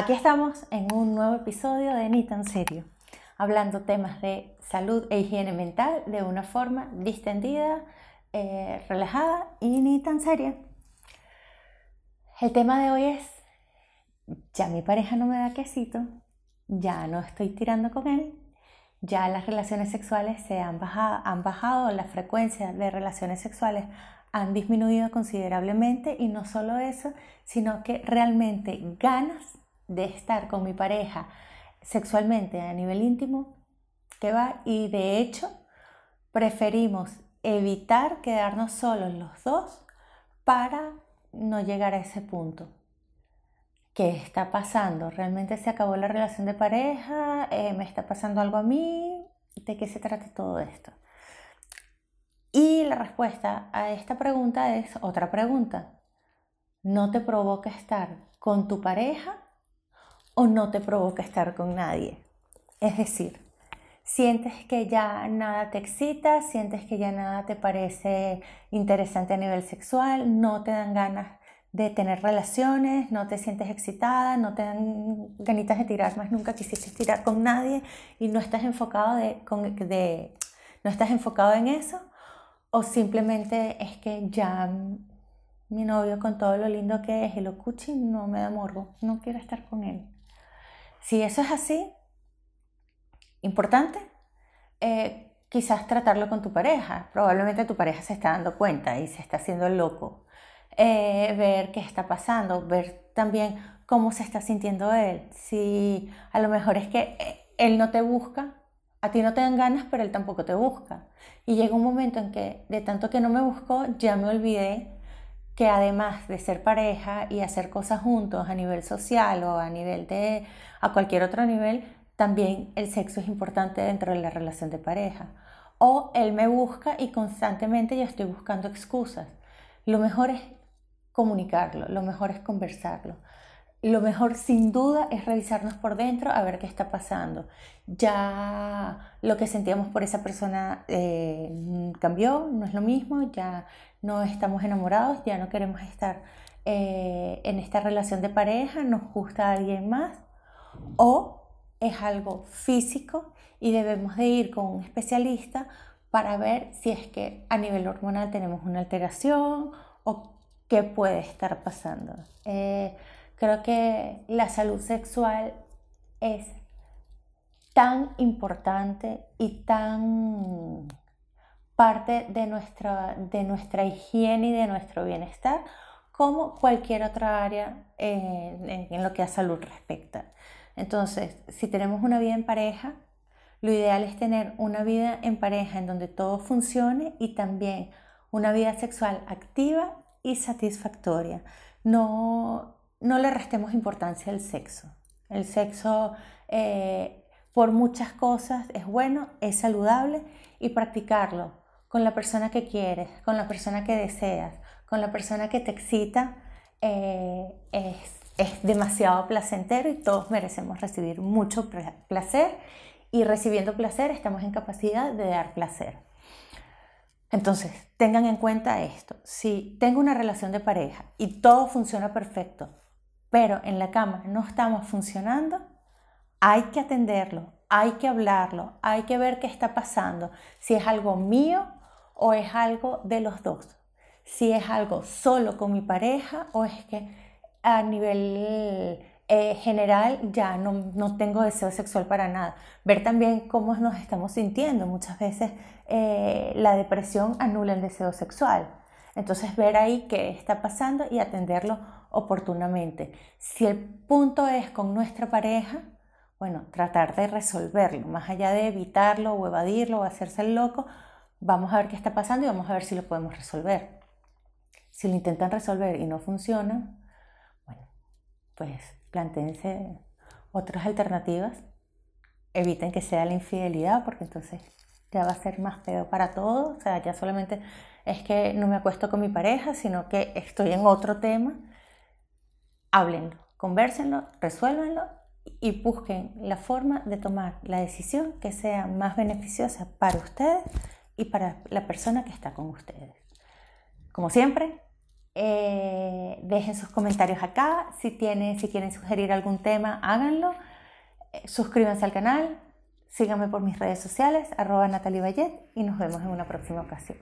Aquí estamos en un nuevo episodio de Ni tan serio, hablando temas de salud e higiene mental de una forma distendida, eh, relajada y ni tan seria. El tema de hoy es, ya mi pareja no me da quesito, ya no estoy tirando con él, ya las relaciones sexuales se han bajado, han bajado la frecuencia de relaciones sexuales han disminuido considerablemente y no solo eso, sino que realmente ganas de estar con mi pareja sexualmente a nivel íntimo que va y de hecho preferimos evitar quedarnos solos los dos para no llegar a ese punto. ¿Qué está pasando? ¿Realmente se acabó la relación de pareja? Eh, ¿Me está pasando algo a mí? ¿De qué se trata todo esto? Y la respuesta a esta pregunta es otra pregunta. ¿No te provoca estar con tu pareja o no te provoca estar con nadie? Es decir, sientes que ya nada te excita, sientes que ya nada te parece interesante a nivel sexual, no te dan ganas de tener relaciones, no te sientes excitada, no te dan ganitas de tirar más, nunca quisiste tirar con nadie y no estás enfocado, de, de, no estás enfocado en eso o simplemente es que ya mi novio con todo lo lindo que es y lo cuchi no me da morbo, no quiero estar con él. Si eso es así, importante, eh, quizás tratarlo con tu pareja. Probablemente tu pareja se está dando cuenta y se está haciendo loco. Eh, ver qué está pasando, ver también cómo se está sintiendo él. Si a lo mejor es que eh, él no te busca a ti no te dan ganas, pero él tampoco te busca. Y llega un momento en que de tanto que no me buscó, ya me olvidé que además de ser pareja y hacer cosas juntos a nivel social o a nivel de a cualquier otro nivel, también el sexo es importante dentro de la relación de pareja. O él me busca y constantemente yo estoy buscando excusas. Lo mejor es comunicarlo, lo mejor es conversarlo lo mejor sin duda es revisarnos por dentro a ver qué está pasando. Ya lo que sentíamos por esa persona eh, cambió, no es lo mismo, ya no estamos enamorados, ya no queremos estar eh, en esta relación de pareja, nos gusta alguien más o es algo físico y debemos de ir con un especialista para ver si es que a nivel hormonal tenemos una alteración o qué puede estar pasando. Eh, Creo que la salud sexual es tan importante y tan parte de nuestra, de nuestra higiene y de nuestro bienestar como cualquier otra área en, en lo que a salud respecta. Entonces, si tenemos una vida en pareja, lo ideal es tener una vida en pareja en donde todo funcione y también una vida sexual activa y satisfactoria. No, no le restemos importancia al sexo. El sexo eh, por muchas cosas es bueno, es saludable y practicarlo con la persona que quieres, con la persona que deseas, con la persona que te excita, eh, es, es demasiado placentero y todos merecemos recibir mucho placer y recibiendo placer estamos en capacidad de dar placer. Entonces, tengan en cuenta esto. Si tengo una relación de pareja y todo funciona perfecto, pero en la cama no estamos funcionando, hay que atenderlo, hay que hablarlo, hay que ver qué está pasando, si es algo mío o es algo de los dos, si es algo solo con mi pareja o es que a nivel eh, general ya no, no, tengo deseo sexual para nada. Ver también cómo nos estamos sintiendo. Muchas veces eh, la depresión anula el deseo sexual. Entonces ver ahí qué está pasando y atenderlo oportunamente. Si el punto es con nuestra pareja, bueno, tratar de resolverlo, más allá de evitarlo o evadirlo o hacerse el loco, vamos a ver qué está pasando y vamos a ver si lo podemos resolver. Si lo intentan resolver y no funciona, bueno, pues planteense otras alternativas. Eviten que sea la infidelidad, porque entonces ya va a ser más peor para todos. O sea, ya solamente es que no me acuesto con mi pareja, sino que estoy en otro tema. Háblenlo, conversenlo, resuélvenlo y busquen la forma de tomar la decisión que sea más beneficiosa para ustedes y para la persona que está con ustedes. Como siempre, Eh, dejen sus comentarios acá. Si, tienen, si quieren sugerir algún tema, háganlo. Eh, suscríbanse al canal. Síganme por mis redes sociales, arroba Natalie Bayet, y nos vemos en una próxima ocasión.